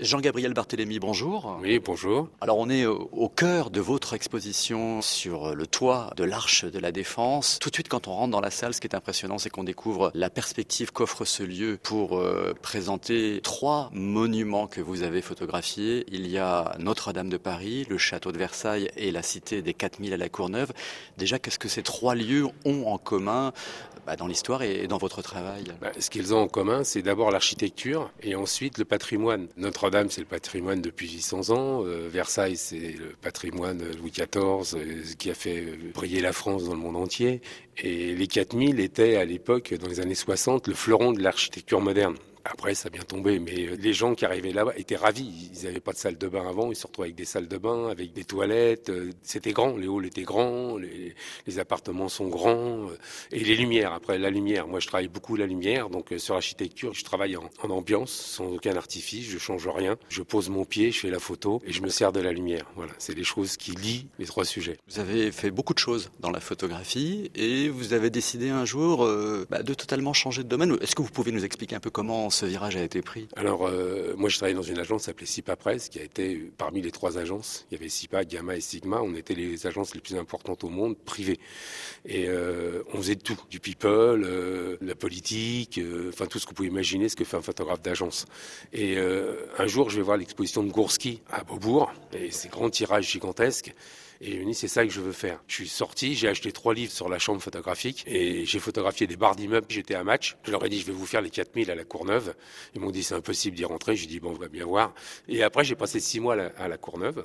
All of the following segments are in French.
Jean-Gabriel Barthélémy, bonjour. Oui, bonjour. Alors on est au cœur de votre exposition sur le toit de l'Arche de la Défense. Tout de suite quand on rentre dans la salle, ce qui est impressionnant, c'est qu'on découvre la perspective qu'offre ce lieu pour euh, présenter trois monuments que vous avez photographiés. Il y a Notre-Dame de Paris, le château de Versailles et la cité des 4000 à la Courneuve. Déjà, qu'est-ce que ces trois lieux ont en commun bah, dans l'histoire et dans votre travail? Bah, Ce qu'ils ont en commun, c'est d'abord l'architecture et ensuite le patrimoine. Notre-Dame, c'est le patrimoine depuis 800 ans. Euh, Versailles, c'est le patrimoine Louis XIV euh, qui a fait briller la France dans le monde entier. Et les 4000 étaient à l'époque, dans les années 60, le fleuron de l'architecture moderne. Après, ça a bien tombé, mais euh, les gens qui arrivaient là-bas étaient ravis. Ils n'avaient pas de salle de bain avant, ils se retrouvaient avec des salles de bain, avec des toilettes. Euh, c'était grand, les halls étaient grands, les, appartements sont grands. Euh, et les lumières, après la lumière. Moi, je travaille beaucoup la lumière, donc sur l'architecture, je travaille en, ambiance, sans aucun artifice, je change rien. Je pose mon pied, je fais la photo et je me sers de la lumière. Voilà, c'est les choses qui lient les trois sujets. Vous avez fait beaucoup de choses dans la photographie et vous avez décidé un jour bah, de totalement changer de domaine. Est-ce que vous pouvez nous expliquer un peu comment ce virage a été pris? Alors, euh, moi, je travaillais dans une agence s'appelait SIPA Press, qui a été parmi les trois agences. Il y avait SIPA, Gamma et Sigma. On était les agences les plus importantes au monde, privées. Et euh, on faisait tout, du people, euh, la politique, enfin tout ce que vous pouvez imaginer, ce que fait un photographe d'agence. Et un jour, je vais voir l'exposition de Gourski à Beaubourg, et ces grands tirages gigantesques. Et je me dis, c'est ça que je veux faire. Je suis sorti, j'ai acheté trois livres sur la chambre photographique et j'ai photographié des barres d'immeubles. J'étais à match. Je leur ai dit, je vais vous faire les 4000 à la Courneuve. Ils m'ont dit, c'est impossible d'y rentrer. J'ai dit, bon, on va bien voir. Et après, j'ai passé six mois à la Courneuve.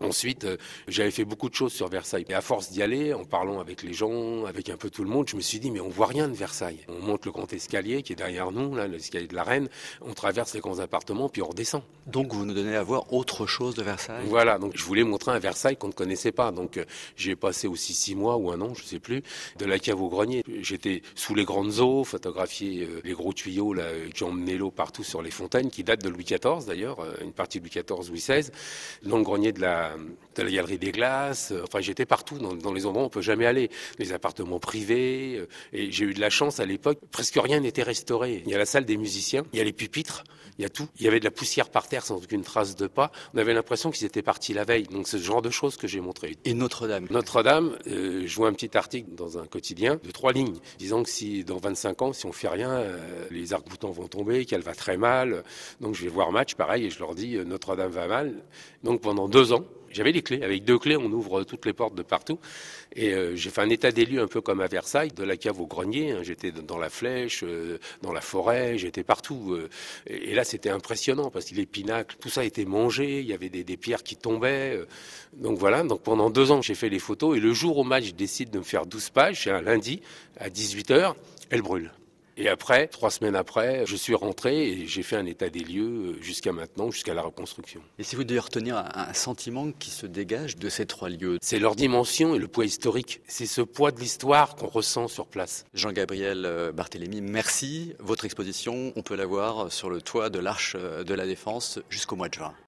Ensuite, euh, j'avais fait beaucoup de choses sur Versailles. Et à force d'y aller, en parlant avec les gens, avec un peu tout le monde, je me suis dit, mais on voit rien de Versailles. On monte le grand escalier qui est derrière nous, là, l'escalier de la Reine. On traverse les grands appartements, puis on redescend. Donc, vous nous donnez à voir autre chose de Versailles? Voilà. Donc, je voulais montrer un Versailles qu'on ne connaissait pas. Donc, euh, j'ai passé aussi six mois ou un an, je sais plus, de la cave au grenier. J'étais sous les grandes eaux, photographié euh, les gros tuyaux, là, qui emmenaient l'eau partout sur les fontaines, qui datent de Louis XIV, d'ailleurs, une partie de Louis XIV, Louis XVI, dans le grenier de la de la galerie des glaces. Euh, enfin, j'étais partout dans, les endroits où on peut jamais aller. Les appartements privés. Euh, et j'ai eu de la chance à l'époque. Presque rien n'était restauré. Il y a la salle des musiciens, il y a les pupitres, il y a tout. Il y avait de la poussière par terre sans aucune trace de pas. On avait l'impression qu'ils étaient partis la veille. Donc, c'est ce genre de choses que j'ai montré. Et Notre-Dame? Notre-Dame, euh, je vois un petit article dans un quotidien de trois lignes, disant que si dans 25 ans, si on fait rien, les arcs-boutants vont tomber, qu'elle va très mal. Donc, je vais voir match, pareil, et je leur dis Notre-Dame va mal. Donc, pendant deux ans, j'avais les clés. Avec deux clés, on ouvre toutes les portes de partout. Et euh, j'ai fait un état des lieux un peu comme à Versailles, de la cave au grenier. Hein. J'étais dans la flèche, euh, dans la forêt, j'étais partout. Euh. et, là, c'était impressionnant parce que les pinacles, tout ça été mangé. Il y avait des, des pierres qui tombaient. donc voilà. Donc pendant deux ans, j'ai fait les photos. Et le jour au match, je décide de me faire 12 pages. C'est un lundi à 18 h Elle brûle. Et après, trois semaines après, je suis rentré et j'ai fait un état des lieux jusqu'à maintenant, jusqu'à la reconstruction. Et si vous devez retenir un, sentiment qui se dégage de ces trois lieux? C'est leur dimension et le poids historique. C'est ce poids de l'histoire qu'on ressent sur place. Jean-Gabriel euh, Barthélémy, merci. Votre exposition, on peut la voir sur le toit de l'Arche de la Défense jusqu'au mois de juin.